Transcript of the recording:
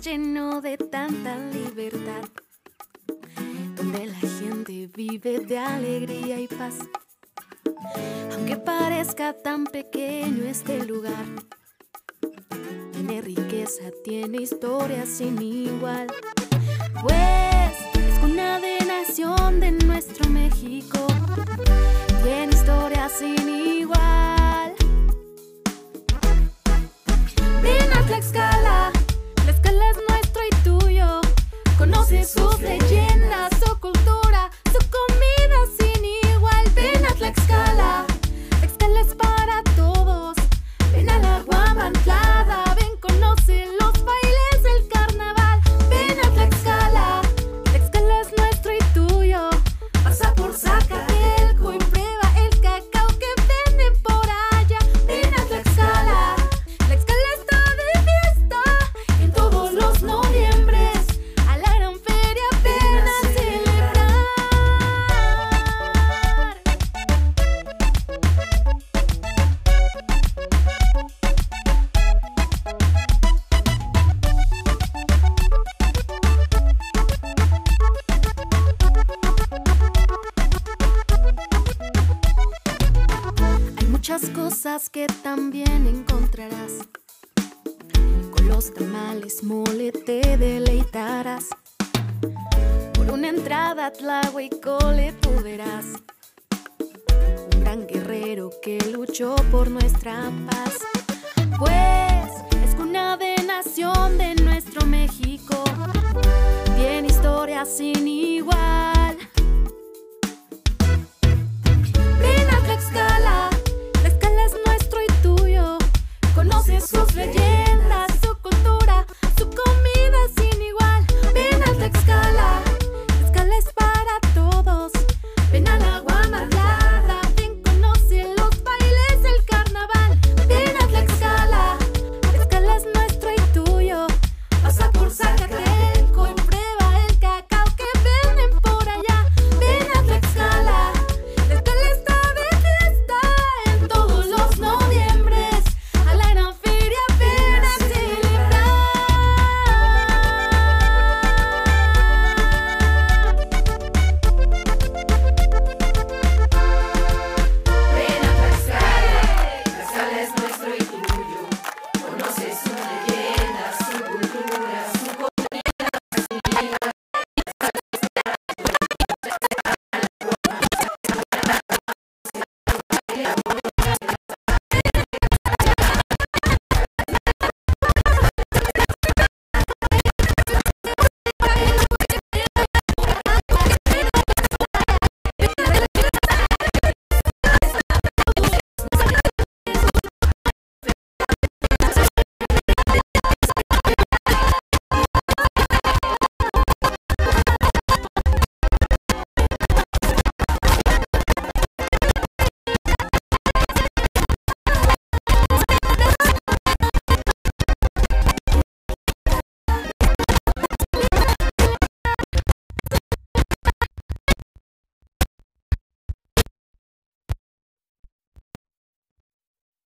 lleno de tanta libertad, donde la gente vive de alegría y paz. Aunque parezca tan pequeño este lugar, tiene riqueza, tiene historia sin igual. Pues es una de nación de nuestro México, tiene historia sin igual. se sufre muchas cosas que también encontrarás. Con los tamales mole te deleitarás. Por una entrada Tlahuicole tú verás. Un gran guerrero que luchó por nuestra paz. Pues es cuna de nación de nuestro México. Tiene historia sin.